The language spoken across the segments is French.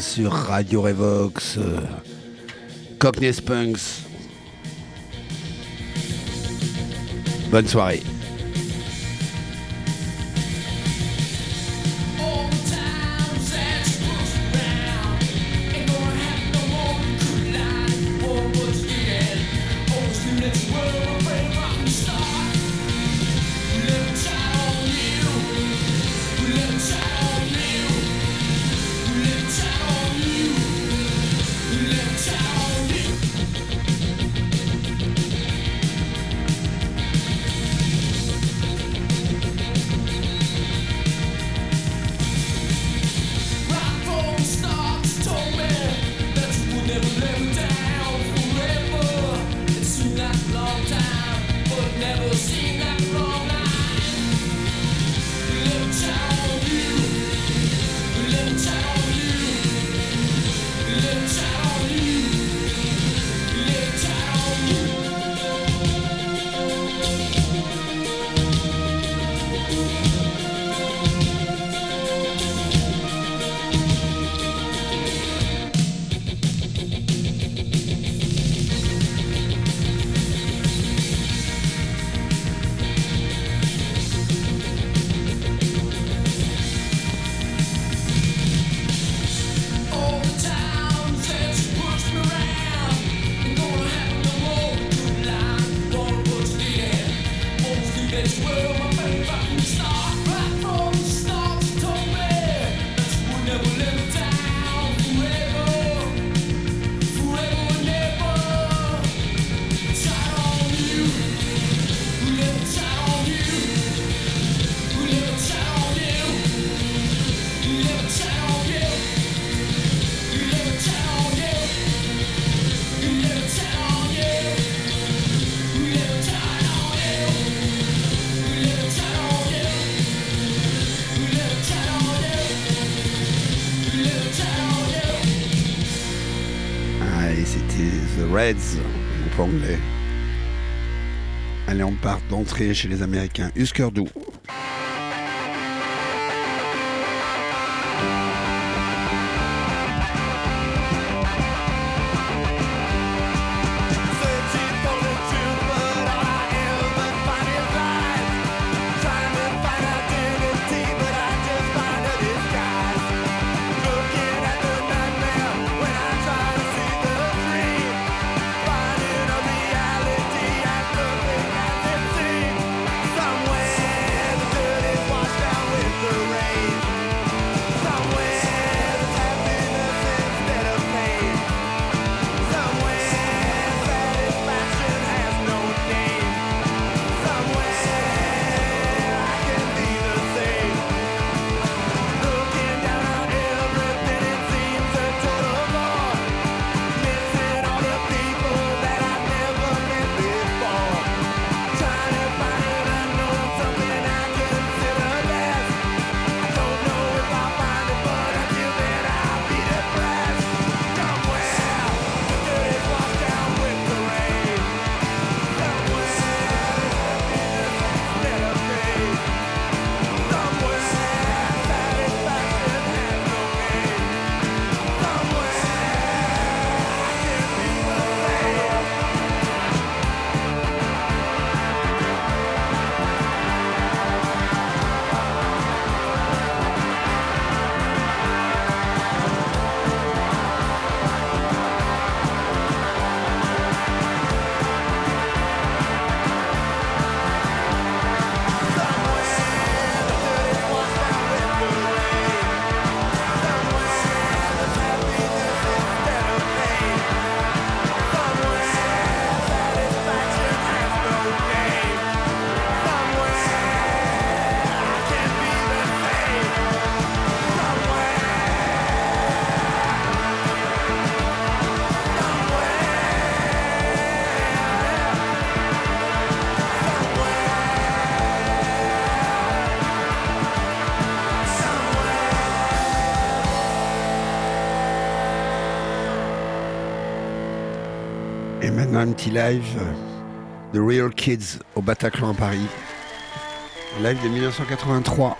sur Radio Revox, euh, Cockney Spunks. Bonne soirée. chez les Américains. Husker Du a un petit live The Real Kids au Bataclan à Paris. Live de 1983.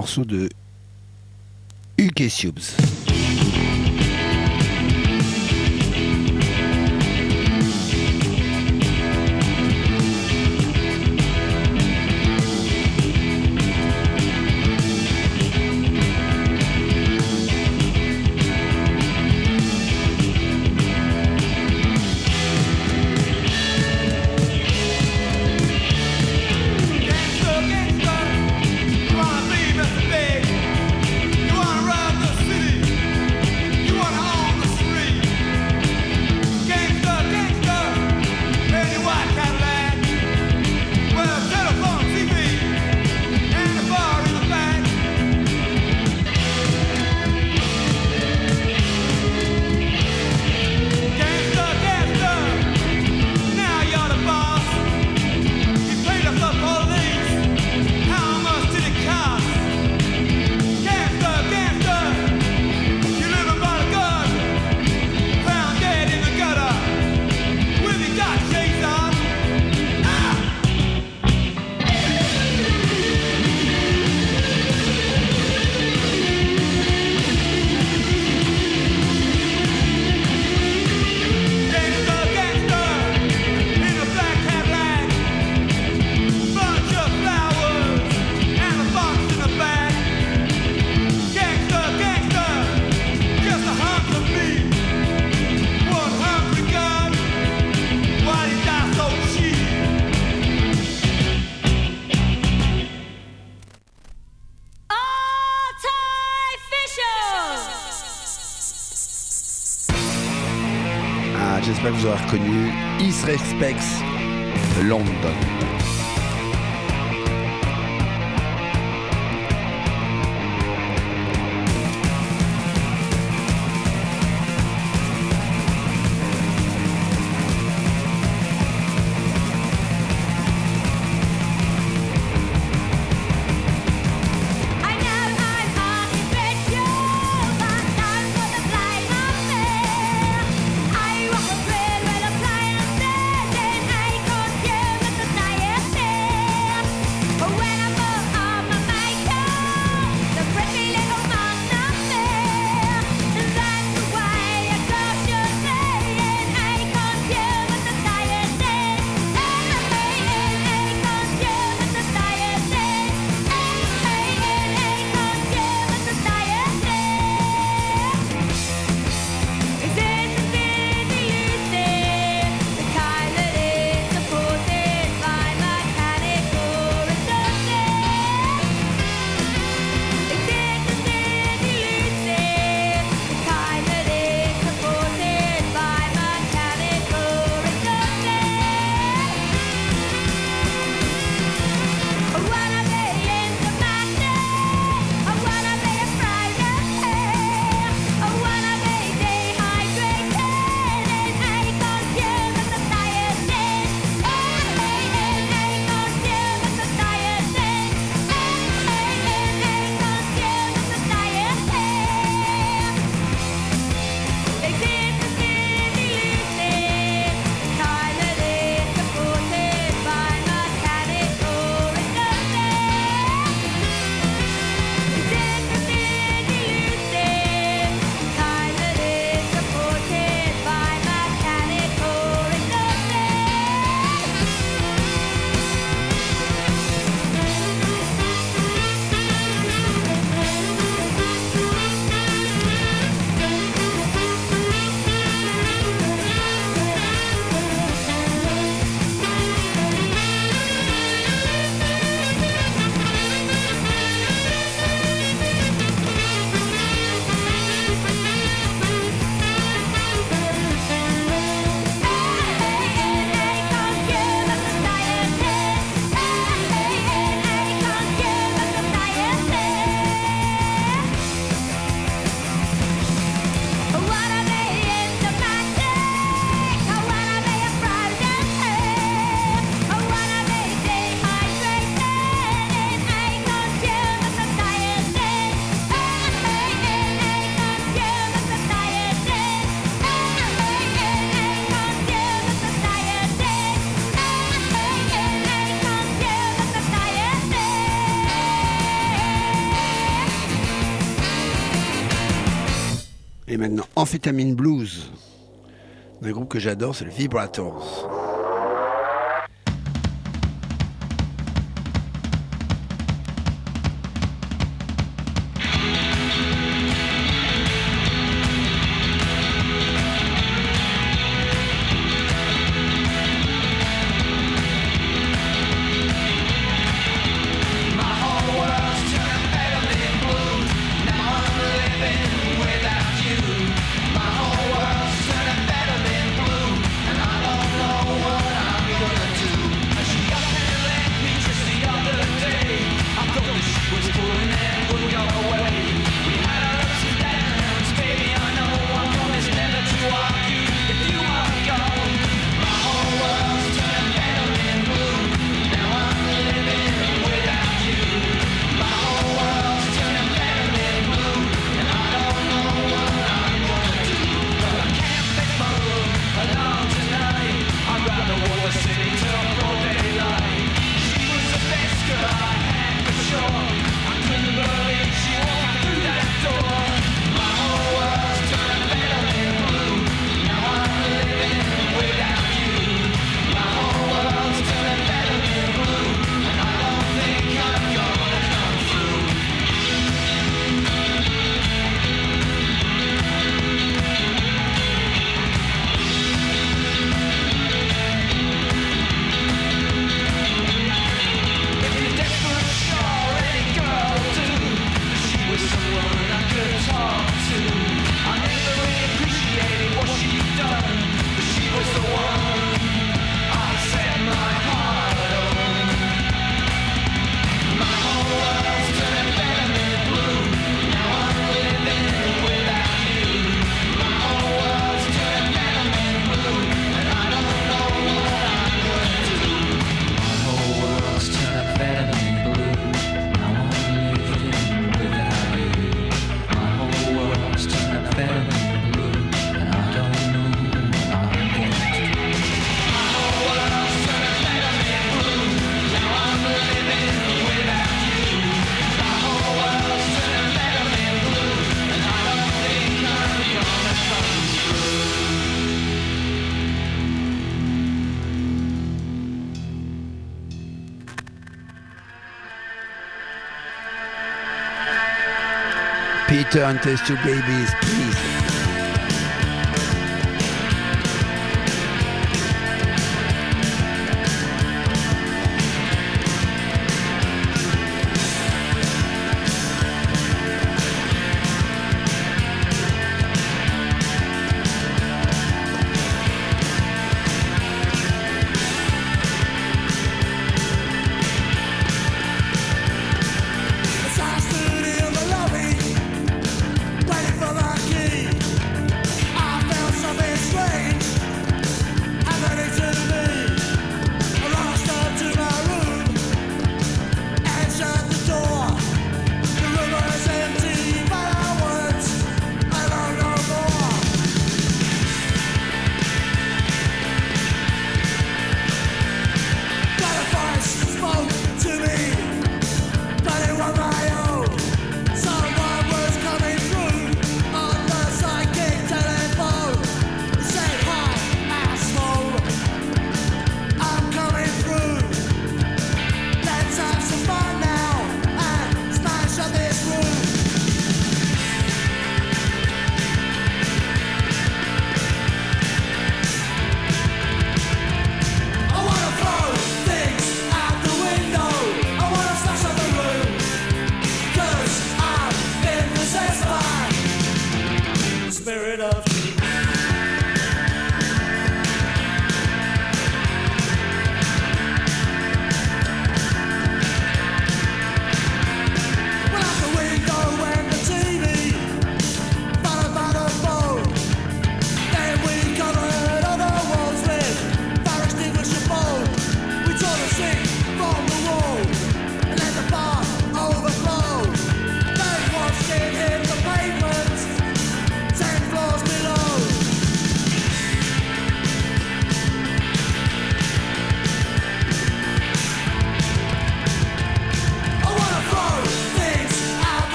Morceau de UK Subs. Reconnu East Respects London. Maintenant Amphétamine Blues. Un groupe que j'adore, c'est le Vibrators. return these two babies, please.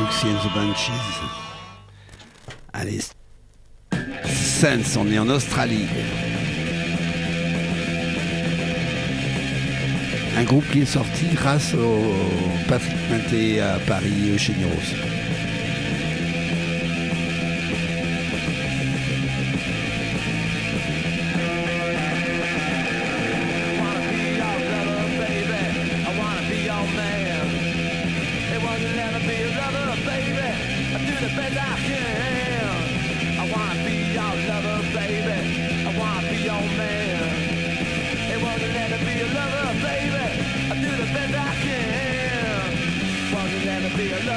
And the. Allez, Sense, on est en Australie. Un groupe qui est sorti grâce au Patrick Maté à Paris Niros. wanna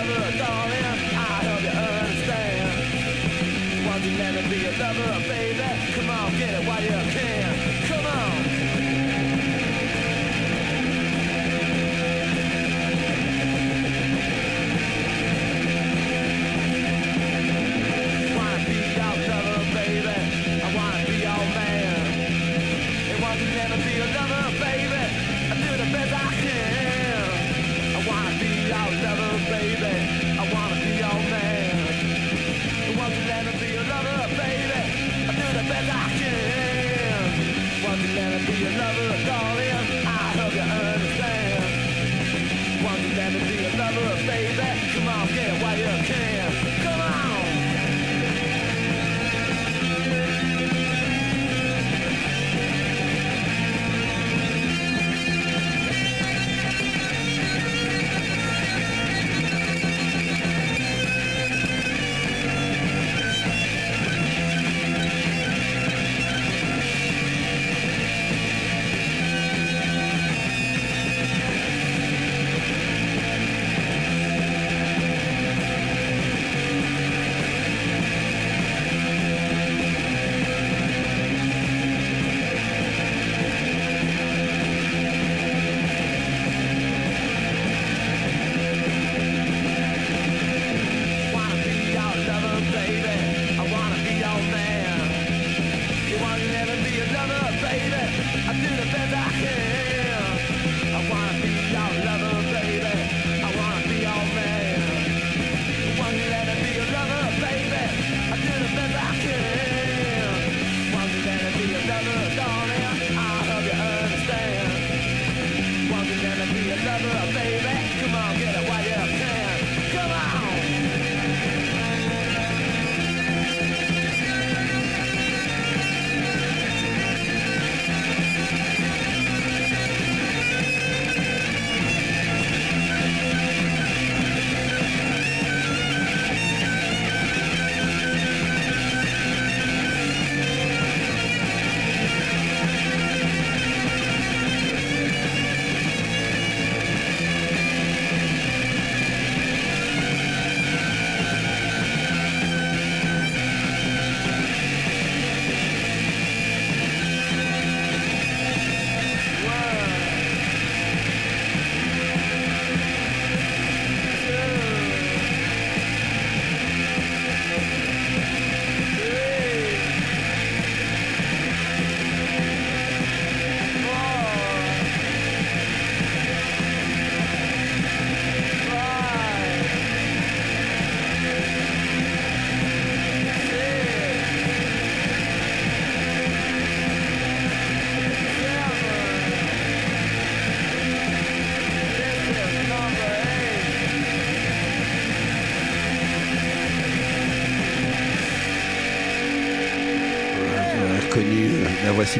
lover, darling. You let me be your lover, baby. Come on, get it while you can.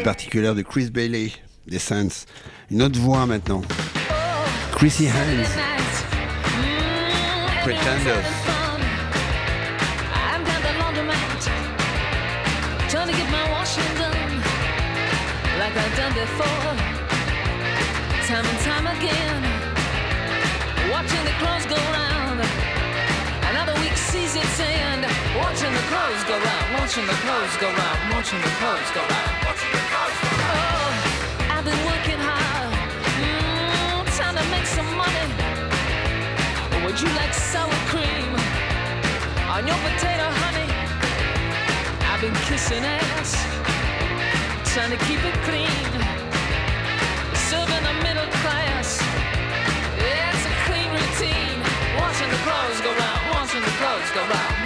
Particulière de Chris Bailey des Saints. Une autre voix maintenant. Chrissy Hines. Pretenders. Trying to get my washing done, like I've done before, time and time again. Watching the clothes go round, another week sees its end. Watching the clothes go round, watching the clothes go round, watching the clothes go round. I've been working hard, mm, trying to make some money. Would you like sour cream on your potato, honey? I've been kissing ass, trying to keep it clean. Serving the middle class, it's a clean routine. Watching the clothes go round, watching the clothes go round.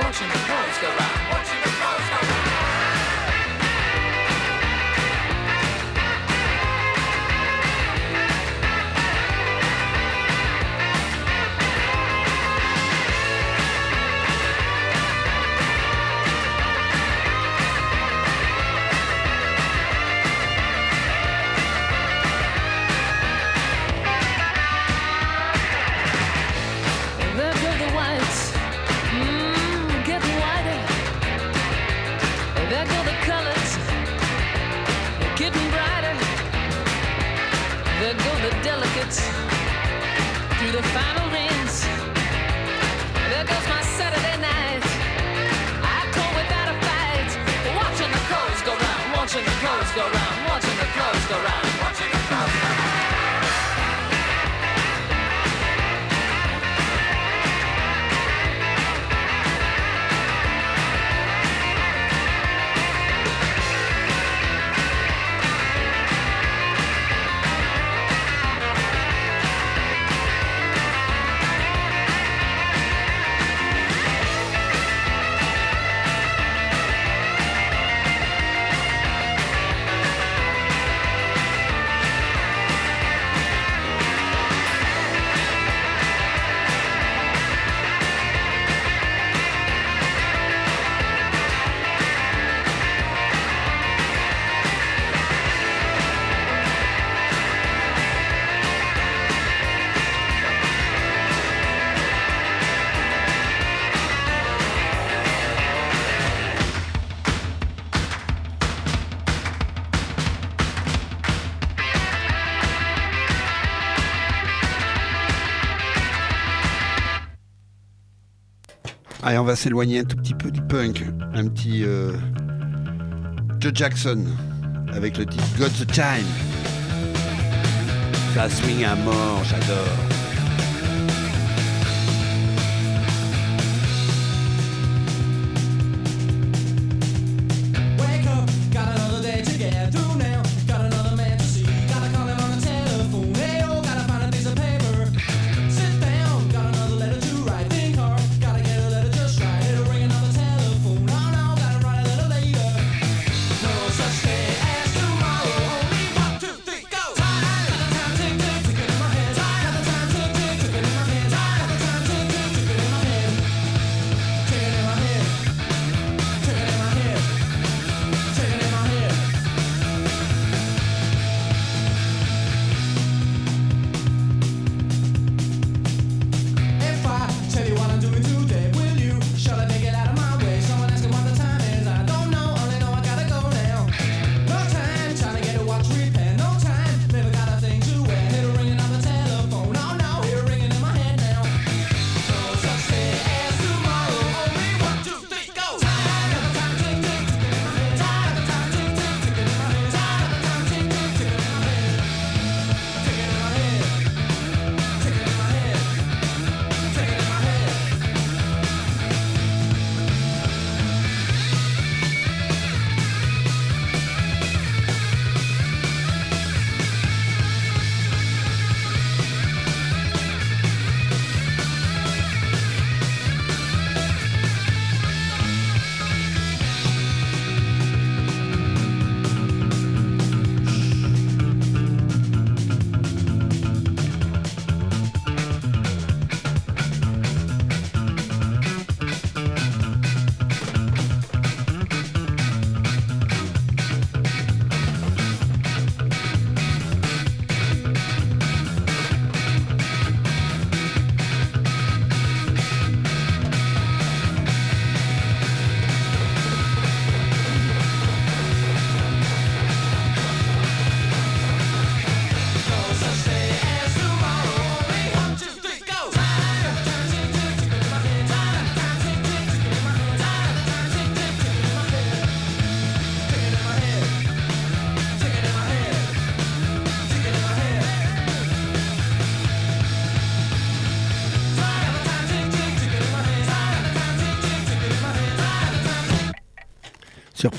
the delicate through the final rinse. There goes my Saturday night. I go without a fight, watching the clothes go round, watching the clothes go round, watching the clothes go round. Allez, on va s'éloigner un tout petit peu du punk. Un petit euh, Joe Jackson avec le titre Got the Time. Ça swing à mort, j'adore.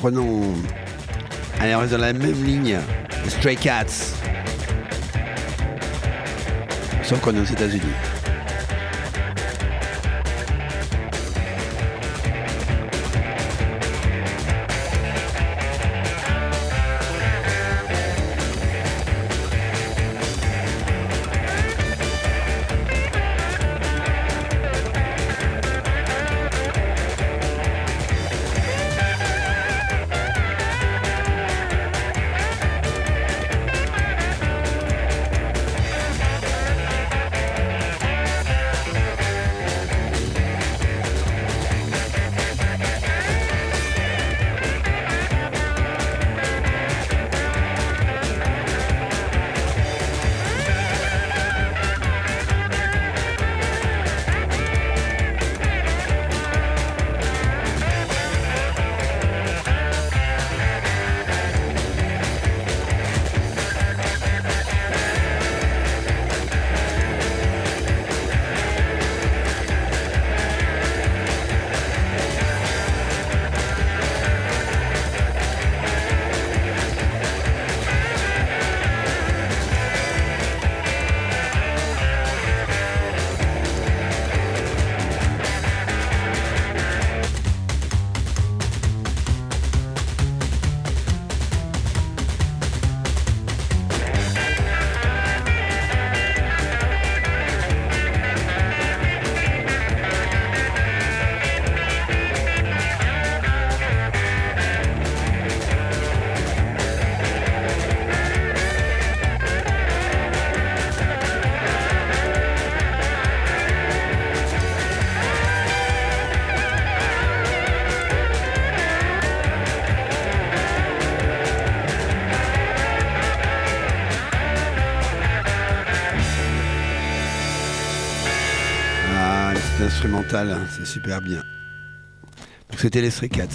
prenons. Allez, on reste dans la même ligne. Stray Cats. Sauf qu'on est aux États-Unis. Instrumental, c'est super bien. Donc c'était les Stray Cats.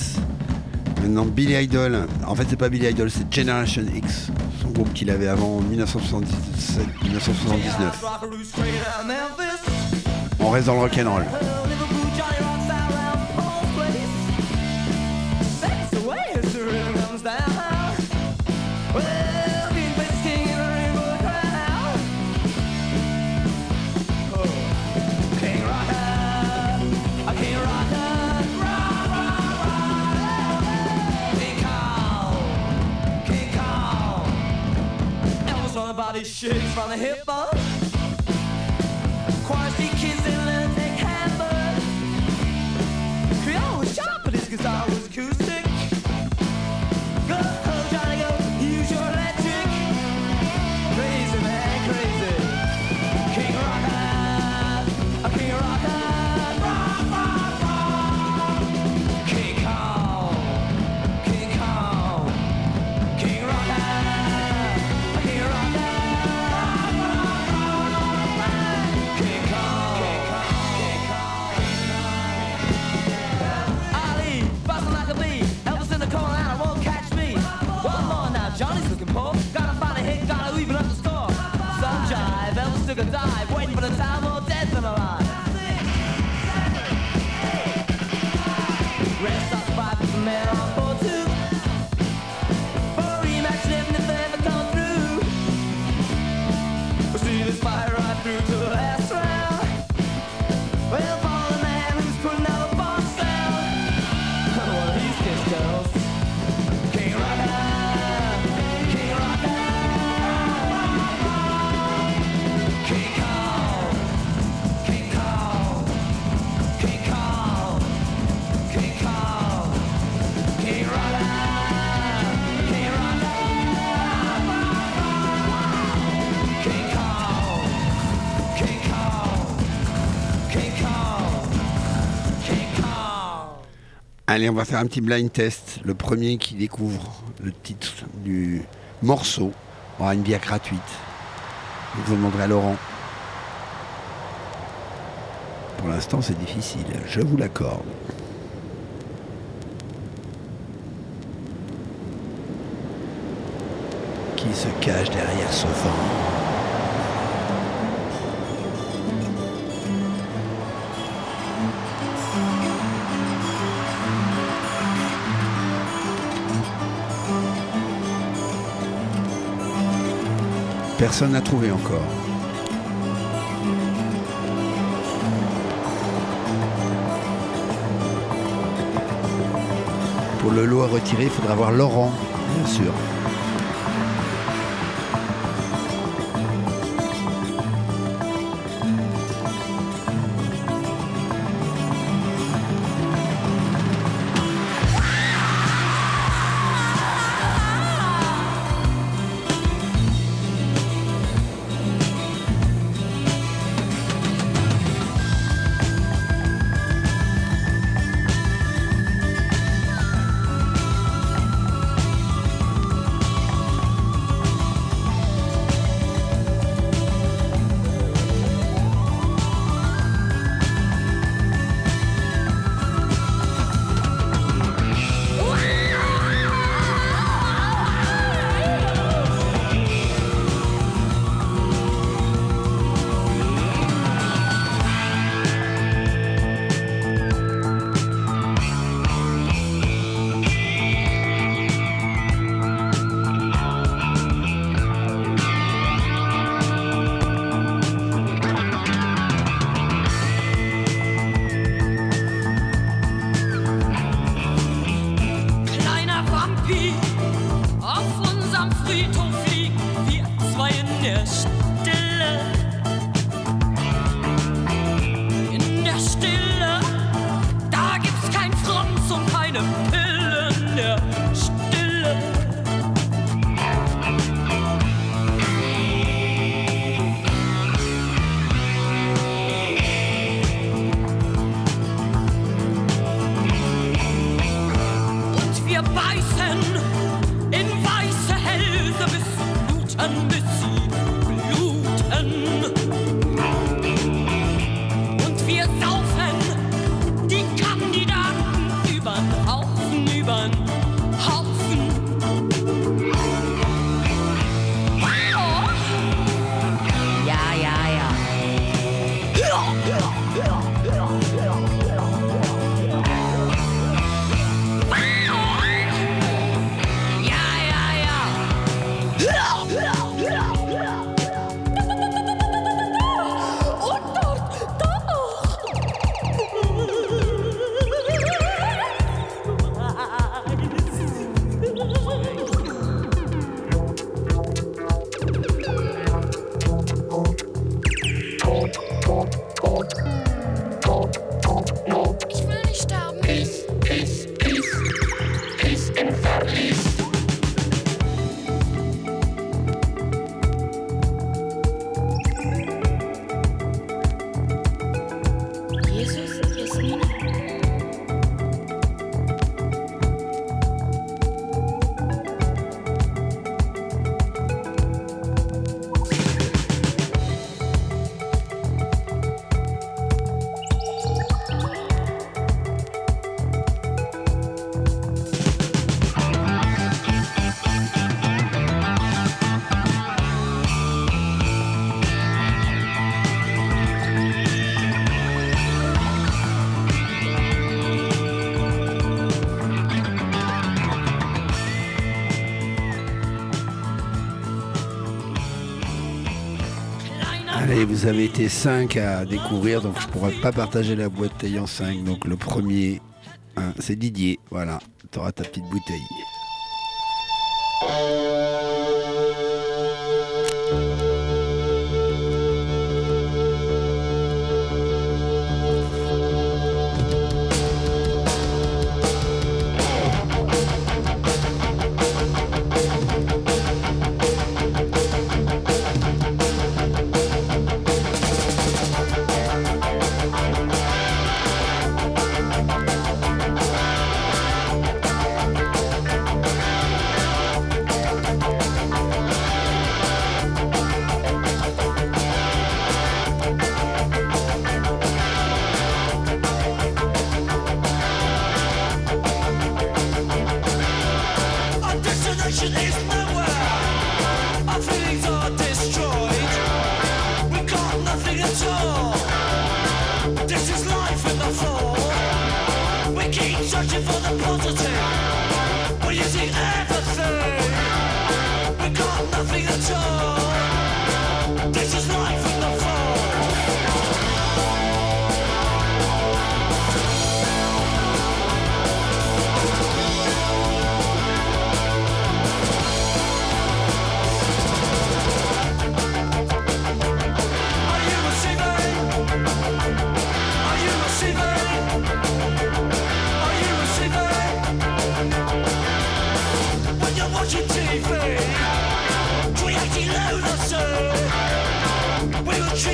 Maintenant Billy Idol, en fait c'est pas Billy Idol, c'est Generation X, son groupe qu'il avait avant en 1977-1979. Rockaroo straight out of Memphis. On reste dans le rock'n'roll. Body shakes from the hip up. Took dive, waiting for the time more dead than alive. Rest up five the man on board too. For rematch, living if they ever come through. We'll see this fight right through Allez, on va faire un petit blind test. Le premier qui découvre le titre du morceau aura une bière gratuite. Donc, vous demanderez à Laurent. Pour l'instant, c'est difficile, je vous l'accorde. Qui se cache derrière ce vent Personne n'a trouvé encore. Pour le lot à retirer, il faudra voir Laurent, bien sûr. Vous été 5 à découvrir, donc je pourrais pas partager la bouteille en 5. Donc le premier, hein, c'est Didier. Voilà, tu auras ta petite bouteille. Nothing at all.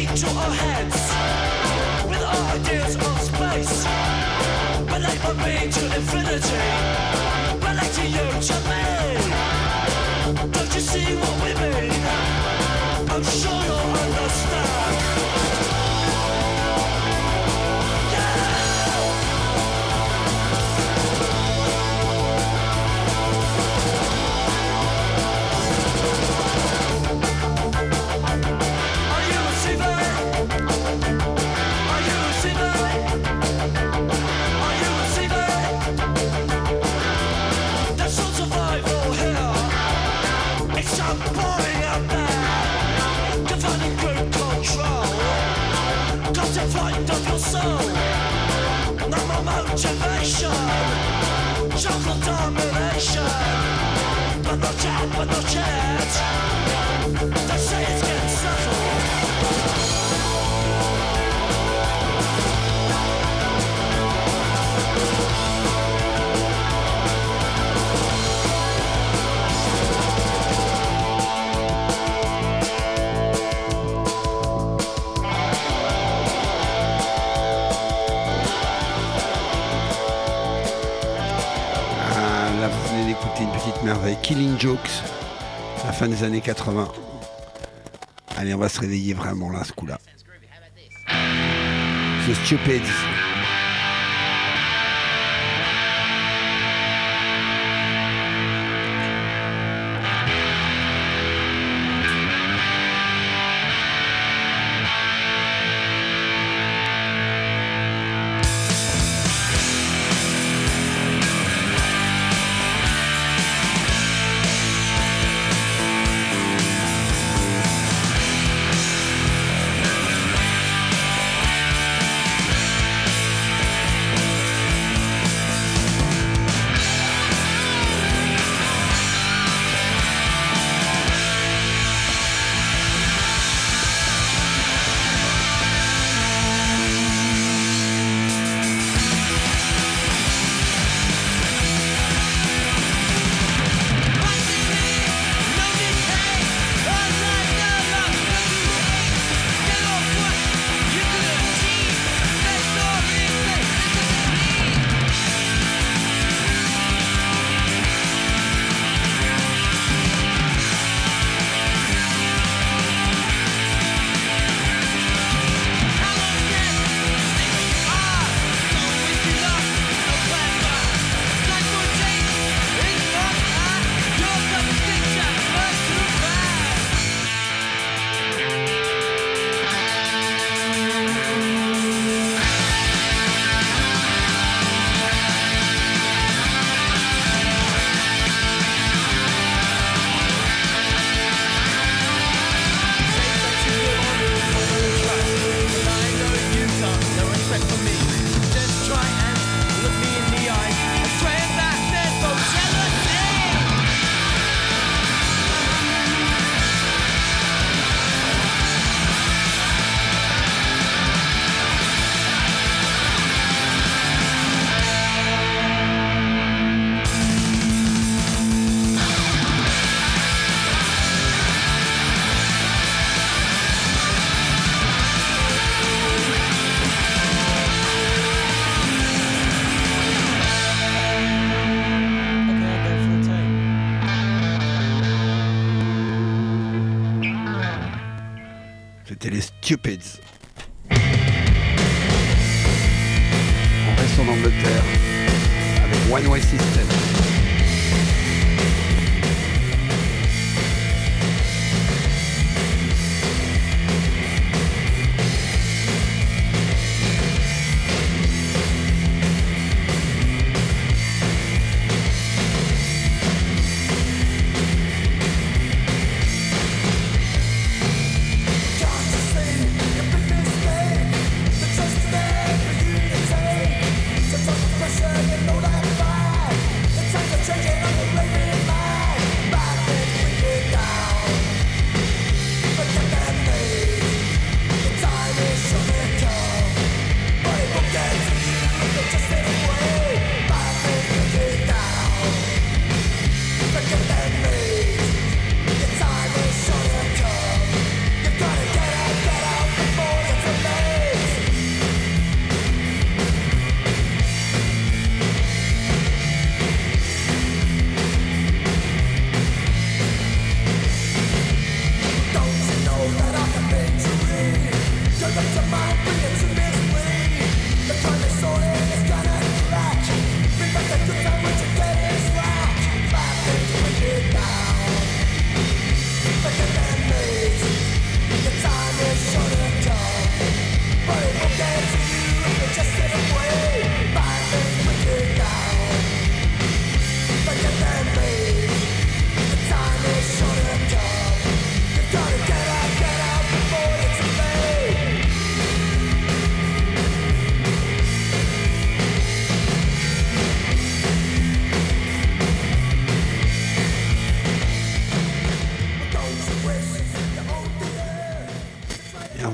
To our heads with our ideas of space. To infinity, to. Don't you see what soul. No more motivation. Total domination. But no yet, but no chance. Merveille. Killing Jokes, la fin des années 80. Allez, on va se réveiller vraiment là, ce coup-là. The Stupids. cupids.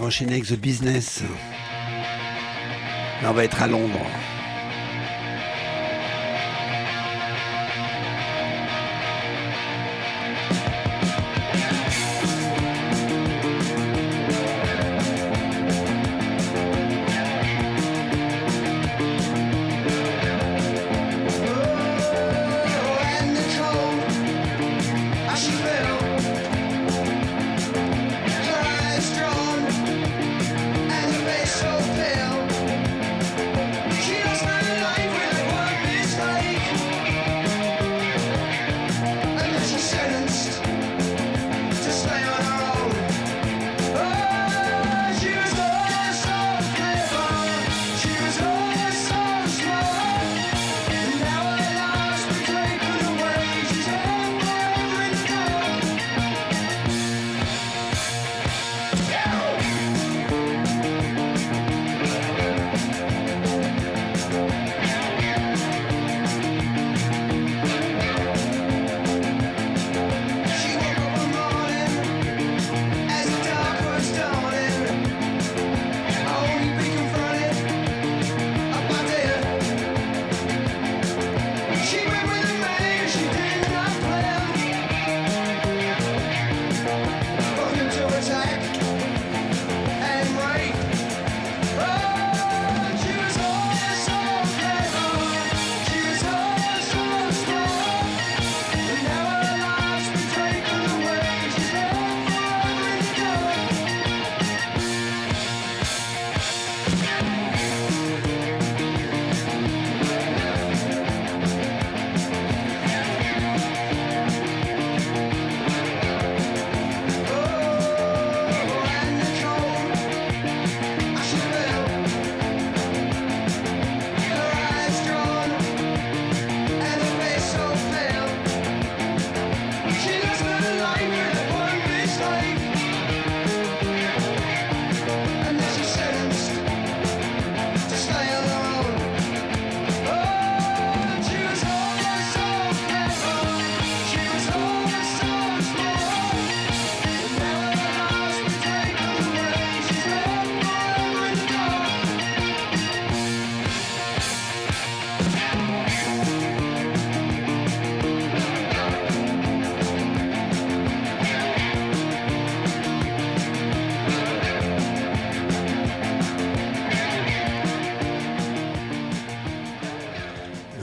enchaîner avec The Business. Là, on va être à Londres.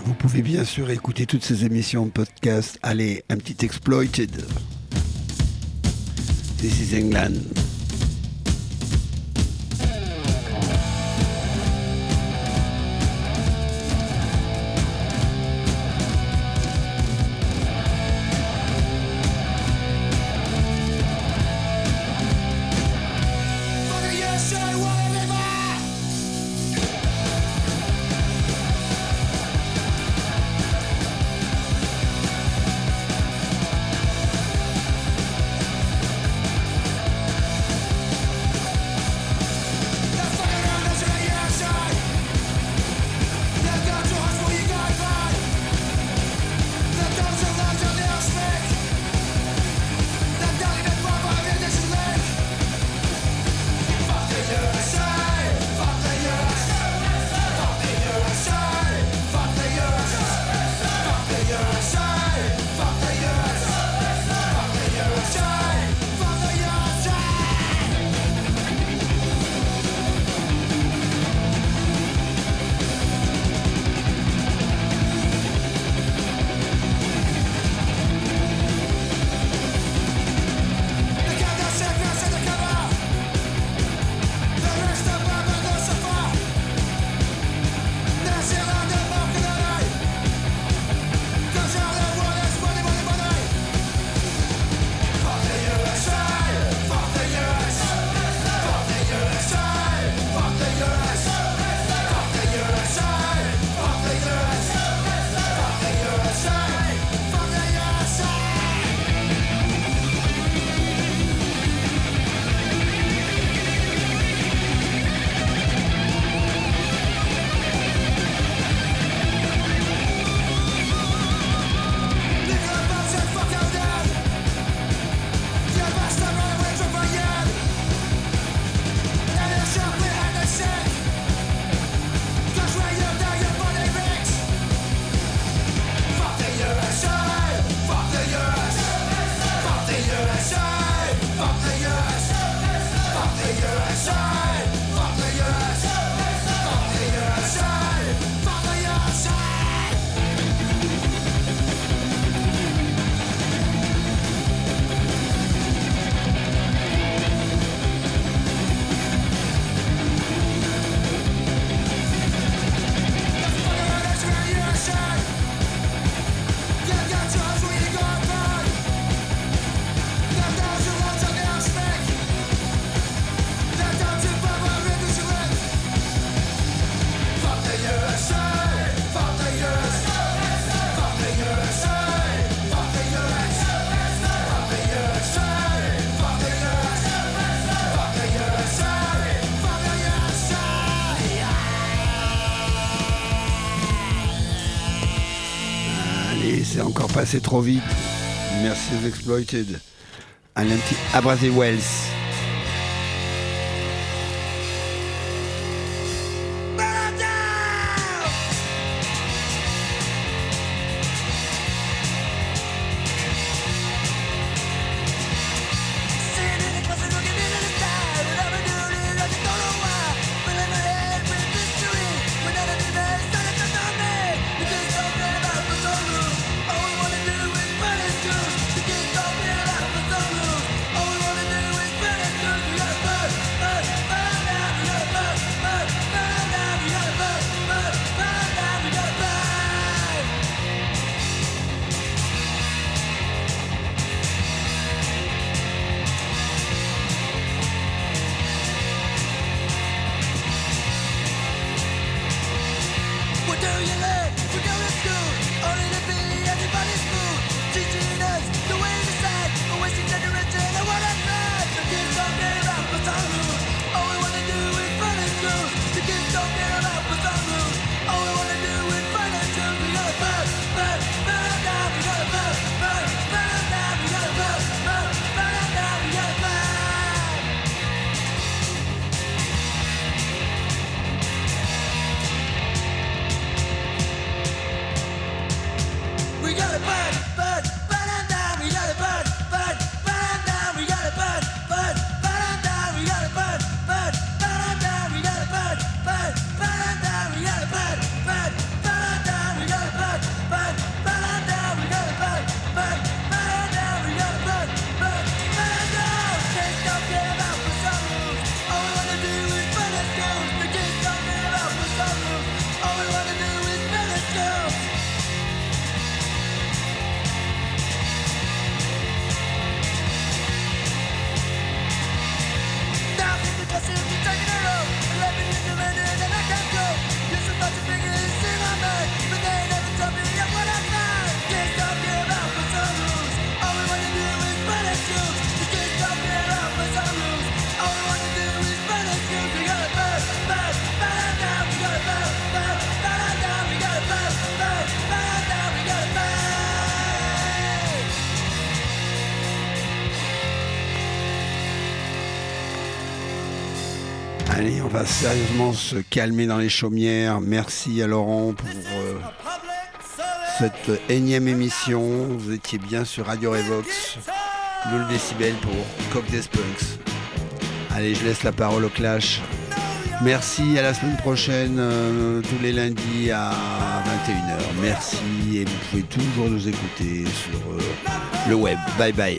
Vous pouvez bien sûr écouter toutes ces émissions podcast. Allez, un petit exploited. This is England. C'est trop vite. Merci aux Exploited. Un petit Abrasi Wells. Allez, on va sérieusement se calmer dans les chaumières. Merci à Laurent pour euh, cette énième émission. Vous étiez bien sur Radio Revox, le décibel pour Coq des Punks. Allez, je laisse la parole au Clash. Merci, à la semaine prochaine, euh, tous les lundis à 21h. Merci, et vous pouvez toujours nous écouter sur euh, le web. Bye bye.